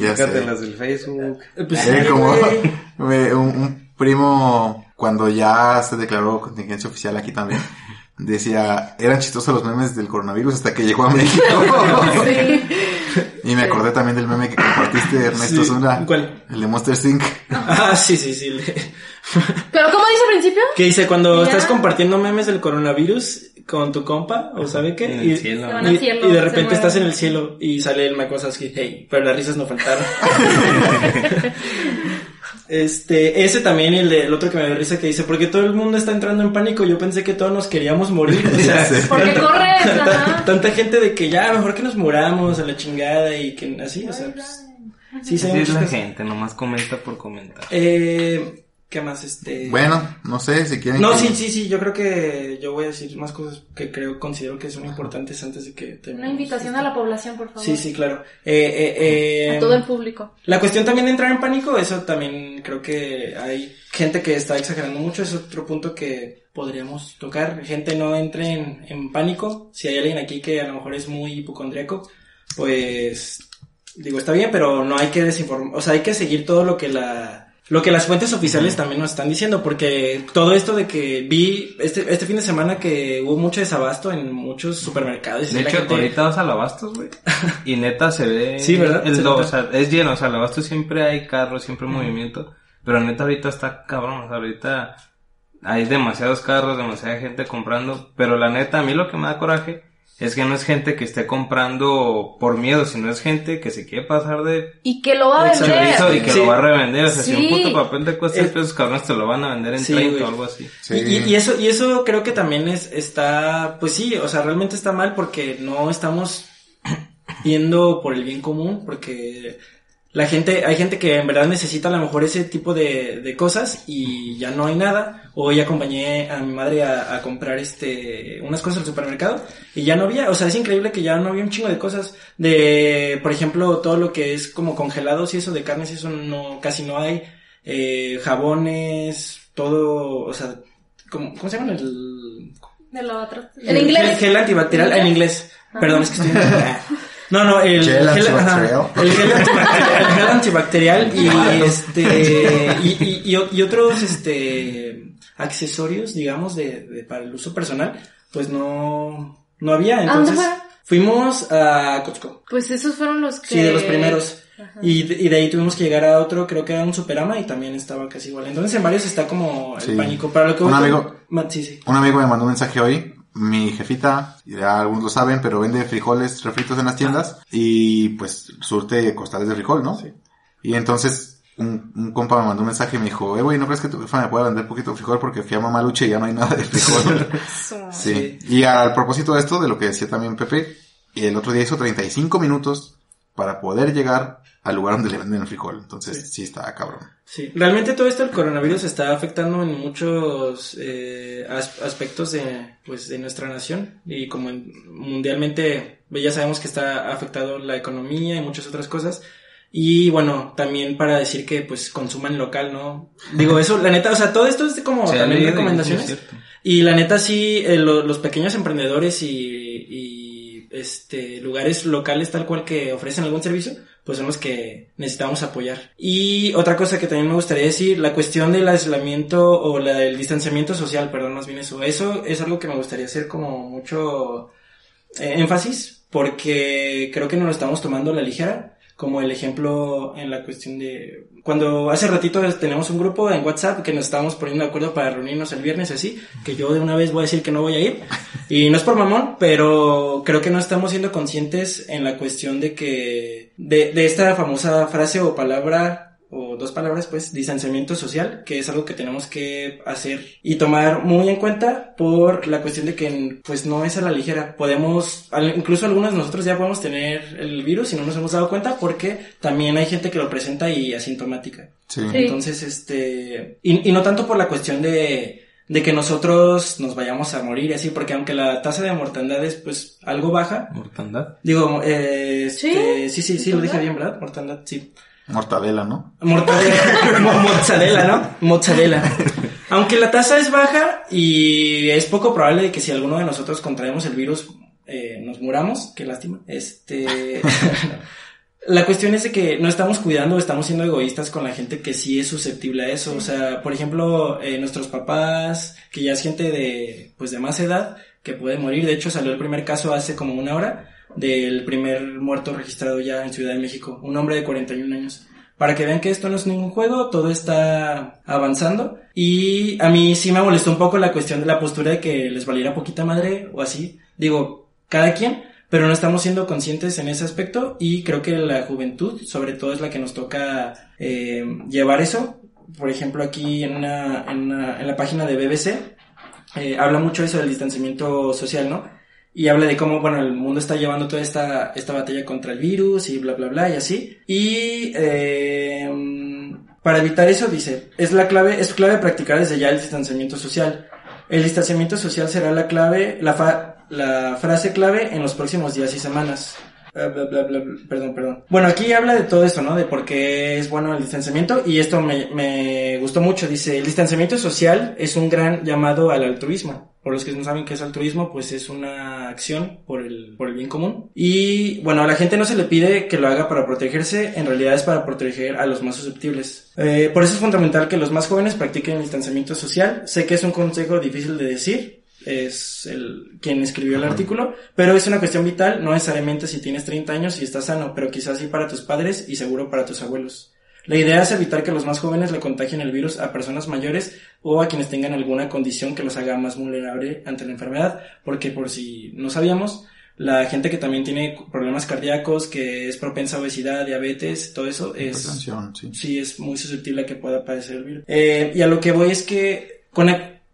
Ya sé. Sácatelas del Facebook. Pues Sí, sí, como me- un, un primo, cuando ya se declaró contingencia oficial aquí también, decía, eran chistosos los memes del coronavirus hasta que llegó a México. Y me acordé también del meme que compartiste, Ernesto Sí. Zuna. ¿Cuál? El de Monster Sync. Ah, sí, sí, sí. ¿Pero cómo dice al principio? Que dice, cuando Ya. estás compartiendo memes del coronavirus con tu compa, o sabe qué, y, cielo. Y- cielo, y de repente estás en el cielo y sale el Mike Wazowski, hey, pero las risas no faltaron. Este, ese también y el, de- el otro que me dio risa que dice, porque todo el mundo está entrando en pánico, yo pensé que todos nos queríamos morir. O sea. Porque tanta- corres, tanta, tanta gente de que ya, mejor que nos muramos a la chingada y que así, o sea, pues, sí, se es la gente, nomás comenta por comentar. Eh, ¿qué más? Este... Bueno, no sé si quieren. No, que- sí, sí, sí, yo creo que yo voy a decir más cosas que creo, considero que son importantes antes de que terminemos. Una invitación a la población, por favor. Sí, sí, claro. Eh, eh, eh, A todo el público. La cuestión también de entrar en pánico, eso también creo que hay gente que está exagerando mucho, es otro punto que podríamos tocar. Gente no entre en, en pánico, si hay alguien aquí que a lo mejor es muy hipocondriaco, pues digo, está bien, pero no hay que desinformar, o sea, hay que seguir todo lo que la... Lo que las fuentes oficiales también nos están diciendo, porque todo esto de que vi este, este fin de semana que hubo mucho desabasto en muchos supermercados. y De hecho, gente- ahorita vas al Abastos, güey. Y neta se ve. Sí, ¿verdad? El Se nota. o sea, es lleno. O sea, el Abastos siempre hay carros, siempre hay movimiento. Pero neta ahorita está cabrón. O sea, ahorita hay demasiados carros, demasiada gente comprando. Pero la neta, a mí lo que me da coraje es que no es gente que esté comprando por miedo, sino es gente que se quiere pasar de Y que lo va a vender. y que Sí. lo va a revender. O sea, si un puto papel te cuesta 10 Es- pesos, cabrones, te lo van a vender en Sí, 30 güey. o algo así. Sí. Y, y- y eso, y eso creo que también es, está, pues sí, o sea, realmente está mal porque no estamos yendo por el bien común, porque la gente, hay gente que en verdad necesita a lo mejor ese tipo de, de cosas y ya no hay nada. Hoy acompañé a mi madre a, a comprar este, unas cosas al supermercado y ya no había, o sea, es increíble que ya no había un chingo de cosas de, por ejemplo, todo lo que es como congelados y eso de carnes y eso no, casi no hay, eh, jabones, todo, o sea, ¿cómo, cómo se llaman el, De lo otro. En inglés. Gel, gel antibacterial en inglés. Perdón, es que estoy... No, no, el Gel gel, ajá, antibacterial. el gel antibacterial, el gel antibacterial y este y, otros este accesorios, digamos, de, de- para el uso personal, pues no no había, ¿A dónde entonces fuimos a Costco. Pues esos fueron los que... Sí, de los primeros. Y de, y de ahí tuvimos que llegar a otro, creo que era un Superama y también estaba casi igual. Entonces en varios está como el Sí. pánico. Para lo que Un voy con- amigo- Ma- Sí, sí. Un amigo me mandó un mensaje hoy. Mi jefita, ya algunos lo saben, pero vende frijoles refritos en las tiendas y pues surte costales de frijol, ¿no? Sí. Y entonces un, un compa me mandó un mensaje y me dijo, eh, güey, ¿no crees que tu jefa me pueda vender poquito de frijol? Porque fui a Mamaluche y ya no hay nada de frijol. sí. Y al propósito de esto, de lo que decía también Pepe, el otro día hizo 35 minutos para poder llegar al lugar donde le venden el frijol. Entonces, sí, está cabrón. Sí, realmente todo esto del coronavirus está afectando en muchos eh, as- aspectos de, pues, de nuestra nación y como en- mundialmente ya sabemos que está afectado la economía y muchas otras cosas. Y bueno, también para decir que pues consuman local, ¿no? Digo, eso, la neta, o sea, todo esto es como ha también recomendaciones. sí. Y la neta sí, eh, lo- los pequeños emprendedores y, este lugares locales tal cual que ofrecen algún servicio, pues son los que necesitamos apoyar. Y otra cosa que también me gustaría decir, la cuestión del aislamiento o la del distanciamiento social, perdón, más bien eso, eso es algo que me gustaría hacer como mucho eh, énfasis, porque creo que no lo estamos tomando a la ligera, como el ejemplo en la cuestión de cuando hace ratito tenemos un grupo en WhatsApp que nos estábamos poniendo de acuerdo para reunirnos el viernes así, que yo de una vez voy a decir que no voy a ir, y no es por mamón, pero creo que no estamos siendo conscientes en la cuestión de que, de, de esta famosa frase o palabra, o dos palabras pues, distanciamiento social, que es algo que tenemos que hacer y tomar muy en cuenta por la cuestión de que pues no es a la ligera. Podemos, incluso algunos de nosotros ya podemos tener el virus y no nos hemos dado cuenta porque también hay gente que lo presenta y asintomática. Sí. Entonces, este, y, y no tanto por la cuestión de, de que nosotros nos vayamos a morir y así, porque aunque la tasa de mortandad es pues algo baja, Mortandad. digo, eh, este, ¿Sí? sí, sí, sí, lo dije bien, ¿verdad? Mortandad, sí. Mortadela, ¿no? Mortadela, mo- mozzarella, ¿no? Mozzarella. Aunque la tasa es baja y es poco probable de que si alguno de nosotros contraemos el virus eh, nos muramos, qué lástima. Este, la cuestión es de que no estamos cuidando, estamos siendo egoístas con la gente que sí es susceptible a eso. O sea, por ejemplo, eh, nuestros papás, que ya es gente de, pues de más edad, que puede morir. De hecho, salió el primer caso hace como una hora del primer muerto registrado ya en Ciudad de México, un hombre de 41 años. Para que vean que esto no es ningún juego, todo está avanzando. Y a mí sí me molestó un poco la cuestión de la postura de que les valiera poquita madre o así. Digo, cada quien, pero no estamos siendo conscientes en ese aspecto y creo que la juventud, sobre todo, es la que nos toca eh, llevar eso. Por ejemplo, aquí en, la página de BBC eh, habla mucho eso del distanciamiento social, ¿no? Y habla de cómo, bueno, el mundo está llevando toda esta, esta batalla contra el virus y bla, bla, bla, y así. Y eh, para evitar eso, dice, es la clave, es clave practicar desde ya el distanciamiento social. El distanciamiento social será la clave, la, fa- la frase clave en los próximos días y semanas. Bla, bla, bla, bla, perdón, perdón. Bueno, aquí habla de todo eso, ¿no? De por qué es bueno el distanciamiento y esto me, me gustó mucho. Dice, el distanciamiento social es un gran llamado al altruismo. Por los que no saben qué es altruismo, pues es una acción por el, por el bien común. Y bueno, a la gente no se le pide que lo haga para protegerse, en realidad es para proteger a los más susceptibles. Eh, por eso es fundamental que los más jóvenes practiquen el distanciamiento social. Sé que es un consejo difícil de decir, es el quien escribió el artículo, pero es una cuestión vital, no necesariamente si tienes 30 años y estás sano, pero quizás sí para tus padres y seguro para tus abuelos. La idea es evitar que los más jóvenes le contagien el virus a personas mayores o a quienes tengan alguna condición que los haga más vulnerable ante la enfermedad, porque por si no sabíamos, la gente que también tiene problemas cardíacos, que es propensa a obesidad, diabetes, todo eso es sí. sí es muy susceptible a que pueda padecer el virus. Eh, y a lo que voy es que con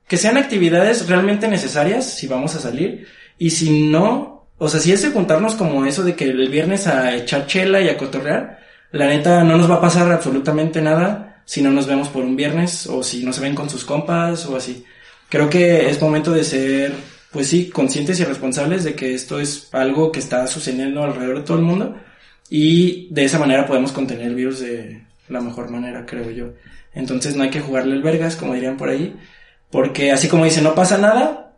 que sean actividades realmente necesarias si vamos a salir y si no, o sea, si es de juntarnos como eso de que el viernes a echar chela y a cotorrear, la neta no nos va a pasar absolutamente nada si no nos vemos por un viernes o si no se ven con sus compas o así. Creo que es momento de ser, pues sí, conscientes y responsables de que esto es algo que está sucediendo alrededor de todo el mundo y de esa manera podemos contener el virus de la mejor manera, creo yo. Entonces no hay que jugarle el vergas, como dirían por ahí, porque así como dice, no pasa nada,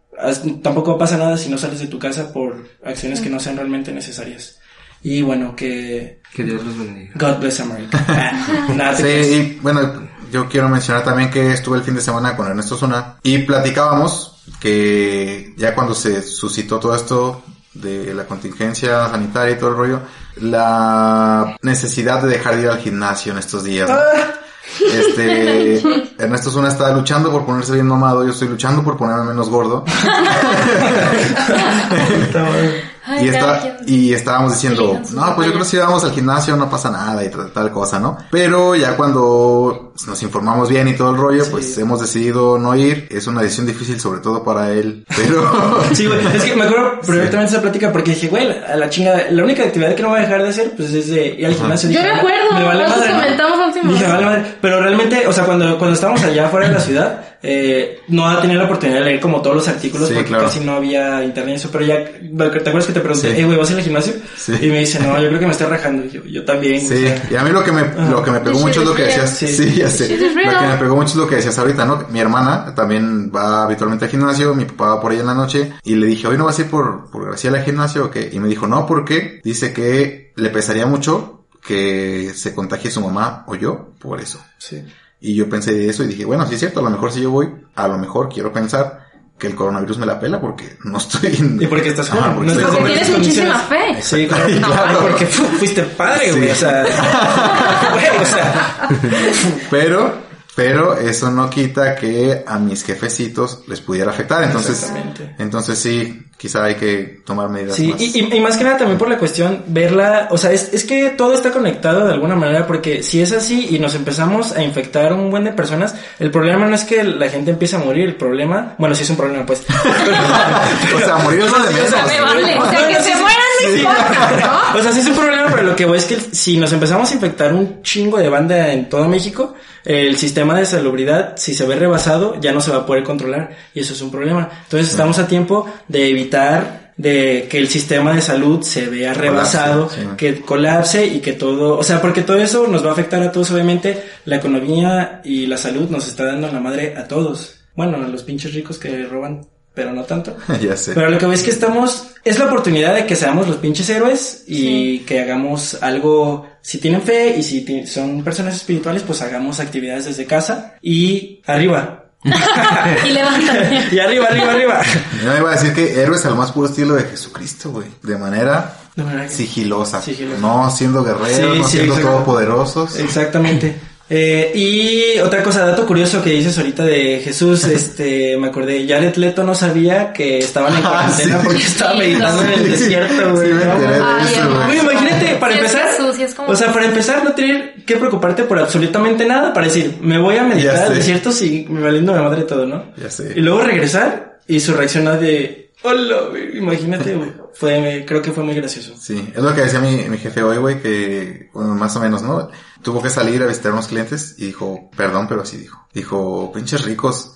tampoco pasa nada si no sales de tu casa por acciones que no sean realmente necesarias. Y bueno, que Que Dios los bendiga. God bless America. Ah, Sí, y bueno, yo quiero mencionar también que estuve el fin de semana con Ernesto Zuna y platicábamos que ya cuando se suscitó todo esto de la contingencia sanitaria y todo el rollo, la necesidad de dejar de ir al gimnasio en estos días. ¿no? Este, Ernesto Zuna está luchando por ponerse bien mamado, yo estoy luchando por ponerme menos gordo. Ay, y, está, quien- y estábamos diciendo, no, pues yo creo que si vamos al gimnasio no pasa nada y tal, tal cosa, ¿no? Pero ya cuando nos informamos bien y todo el rollo, pues hemos decidido no ir. Es una decisión difícil, sobre todo para él, pero... Sí, güey, es que me acuerdo perfectamente esa plática porque dije, güey, a la chingada, la única actividad que no voy a dejar de hacer, pues es de ir al gimnasio. Yo Dije, me acuerdo, me vale madre, comentamos Dije, vale madre. Pero realmente, o sea, cuando, cuando estábamos allá fuera de la ciudad, eh, no tenía la oportunidad de leer como todos los artículos Sí, porque claro. casi no había internet eso, pero ya, ¿te acuerdas que te pregunté, Sí. eh, güey, ¿vas al gimnasio? Sí. Y me dice, no, yo creo que me estoy rajando. Y yo, yo también, o Sí, sea, y a mí lo que me, lo que me pegó mucho es lo que decías, Sí. sí, ya sé, lo que me pegó mucho es lo que decías ahorita, ¿no? Mi hermana también va habitualmente al gimnasio, mi papá va por ahí en la noche, y le dije, hoy no vas a ir por, por Graciela al gimnasio o qué? Y me dijo, no, ¿por qué? Dice que le pesaría mucho que se contagie su mamá o yo por eso. sí. Y yo pensé eso y dije, bueno, sí es cierto, a lo mejor si yo voy, a lo mejor quiero pensar que el coronavirus me la pela porque no estoy en... Y porque estás joven, porque no estás Porque tienes muchísima fe. Sí, claro. Porque fu- fuiste padre, güey, Sí. o sea, güey, o sea, Pero, pero eso no quita que a mis jefecitos les pudiera afectar. Entonces, entonces sí, quizá hay que tomar medidas Sí, más. y, y- y más que nada también por la cuestión, verla, o sea, es, es que todo está conectado de alguna manera, porque si es así y nos empezamos a infectar un buen de personas, el problema no es que la gente empiece a morir, el problema, bueno, sí es un problema, pues. o sea, morir es lo de menos. me vale. O sea, No, que no, se sí, mueran no sí. importa, ¿no? O sea, sí es un problema, pero lo que voy es que si nos empezamos a infectar un chingo de banda en todo México, el sistema de salubridad, si se ve rebasado, ya no se va a poder controlar. Y eso es un problema. Entonces estamos a tiempo de evitar de que el sistema de salud se vea rebasado, sí. que colapse y que todo, o sea, porque todo eso nos va a afectar a todos, obviamente, la economía y la salud nos está dando la madre a todos. Bueno, a los pinches ricos que roban, pero no tanto. ya sé. Pero lo que ves es que estamos, es la oportunidad de que seamos los pinches héroes y que hagamos algo, si tienen fe y si son personas espirituales, pues hagamos actividades desde casa y arriba. Y levántate. y arriba, arriba, arriba. Yo iba a decir que héroes al más puro estilo de Jesucristo, güey. De manera De manera que- sigilosa. Sigilosa. No siendo guerreros, Sí, no sí, siendo todopoderosos. Exactamente. Eh, y otra cosa, dato curioso que dices ahorita de Jesús, este, me acordé, Jared Leto no sabía que estaban en Ah, cuarentena sí. porque estaba Sí, meditando en el desierto, güey. sí No, imagínate, para Sí, es empezar, Jesús, sí, es como- o sea, para empezar no tener que preocuparte por absolutamente nada, para decir, me voy a meditar al desierto si me valiendo de madre todo, ¿no? Ya sé. Y luego regresar y su reacción era de, hola, güey", imagínate, güey. Fue, creo que fue muy gracioso. Sí, es lo que decía mi, mi jefe hoy, güey, que, bueno, más o menos, ¿no? Tuvo que salir a visitar a unos clientes y dijo, perdón, pero así dijo. Dijo, pinches ricos,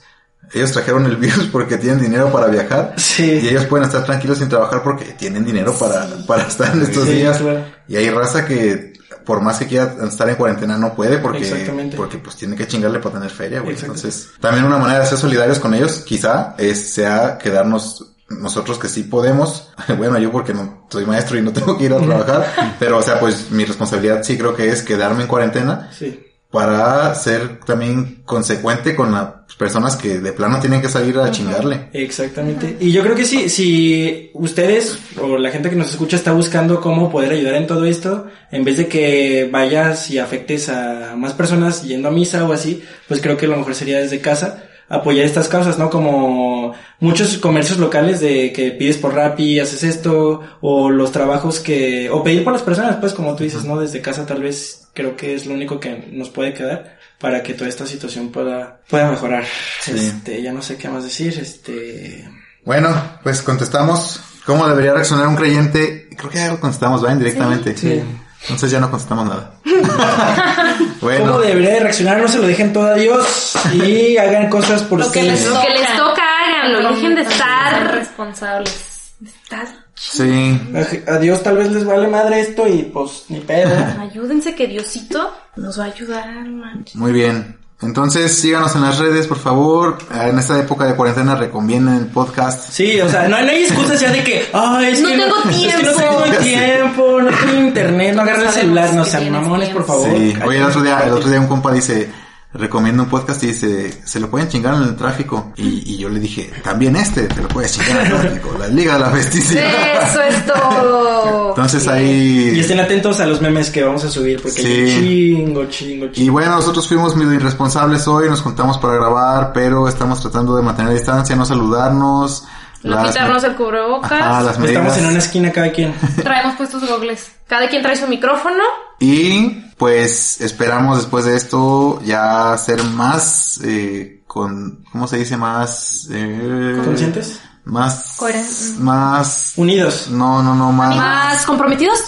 ellos trajeron el virus porque tienen dinero para viajar. Sí. Y ellos pueden estar tranquilos sin trabajar porque tienen dinero para, para estar en estos Sí, días. claro. Y hay raza que, por más que quiera estar en cuarentena, no puede porque, porque pues tiene que chingarle para tener feria, güey. Entonces, también una manera de ser solidarios con ellos, quizá, es, sea quedarnos nosotros que sí podemos, bueno, yo porque no soy maestro y no tengo que ir a trabajar, pero o sea, pues mi responsabilidad sí creo que es quedarme en cuarentena Sí. para ser también consecuente con las personas que de plano tienen que salir a chingarle. Exactamente. Y yo creo que sí, si ustedes o la gente que nos escucha está buscando cómo poder ayudar en todo esto, en vez de que vayas y afectes a más personas yendo a misa o así, pues creo que lo mejor sería desde casa apoyar estas causas, ¿no? Como muchos comercios locales de que pides por Rappi, haces esto, o los trabajos que, o pedir por las personas, pues como tú dices, ¿no? Desde casa tal vez creo que es lo único que nos puede quedar para que toda esta situación pueda, pueda mejorar. Sí. Este, ya no sé qué más decir, este... Bueno, pues contestamos cómo debería reaccionar un creyente. Creo que ya lo contestamos, ¿va? Indirectamente. Sí. Entonces ya no contestamos nada. bueno. ¿Cómo debería de reaccionar? No se lo dejen todo a Dios y hagan cosas por Lo que ustedes. les Lo que les toca, háganlo, dejen de estar... responsables. Estás Sí. A Dios tal vez les vale madre esto y pues ni pedo. Ayúdense que Diosito nos va a ayudar, manches. Muy bien. Entonces síganos en las redes, por favor. En esta época de cuarentena recomienden el podcast. Sí, o sea, no, no hay excusas ya de que, ay, es No que tengo es que no tiempo". tengo tiempo, no tengo internet, no agarré el celular, no sean mamones, por tiempo. favor. Sí. Oye, el otro día, el otro día un compa dice, recomienda un podcast y dice, se lo pueden chingar en el tráfico. Y, y yo le dije, también este, te lo puedes chingar en el tráfico. La Liga de la Justicia. Eso es todo. Entonces Y ahí... estén atentos a los memes que vamos a subir porque Sí. hay chingo, chingo, Y chingo. bueno, nosotros fuimos medio irresponsables hoy, nos juntamos para grabar, pero estamos tratando de mantener distancia, no saludarnos. No Las- quitarnos el cubrebocas. Ajá, las medidas. Estamos en una esquina cada quien. Traemos puestos gogles. Cada quien trae su micrófono. Y pues esperamos después de esto ya ser más eh, con, ¿cómo se dice? Más... Eh, ¿Conscientes? Más... Coherentes. Más... Unidos. No, no, no, más... Más comprometidos.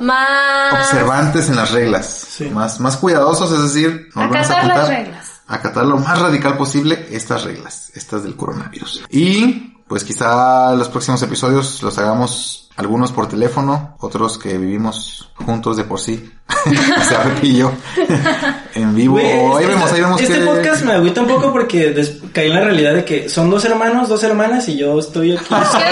Más... observantes en las reglas, Sí. más, más cuidadosos, es decir, nos vamos a Acatar las reglas. acatar lo más radical posible estas reglas, estas del coronavirus. Y pues quizá los próximos episodios los hagamos algunos por teléfono, otros que vivimos juntos de por sí, Sarri y yo, en vivo. O ahí este- vemos, ahí vemos Este que... podcast me agüita un poco porque des- caí en la realidad de que son dos hermanos, dos hermanas y yo estoy aquí solo.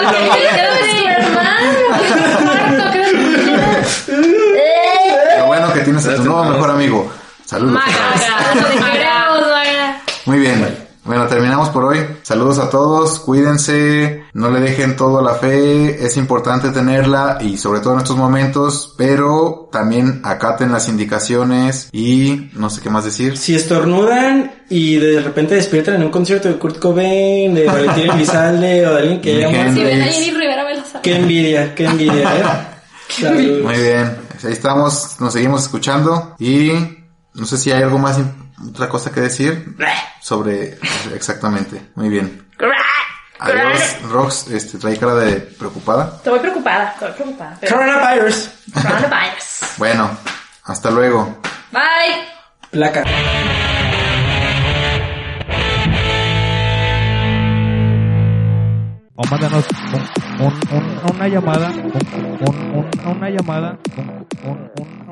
Lo bueno que tienes a tu nuevo mejor amigo. Saludos. Maga. Maga. Muy bien. Bueno, terminamos por hoy. Saludos a todos, cuídense, no le dejen todo a la fe, es importante tenerla y sobre todo en estos momentos, pero también acaten las indicaciones y no sé qué más decir. Si estornudan y de repente despiertan en un concierto de Kurt Cobain, de Valentín Elizalde o de alguien que muerto, Si ven a. Jenny Rivera, me lo saben. qué envidia, qué envidia, eh. Saludos. Muy bien, ahí estamos, nos seguimos escuchando y no sé si hay algo más, otra cosa que decir sobre exactamente. Muy bien. Adiós, Rox, este, trae cara de preocupada. Estoy preocupada, estoy preocupada. pero- Coronavirus. Coronavirus. Bueno, hasta luego. Bye. Placa. O mándanos un- un- un- una llamada, un- un- un- una llamada, un- un- un-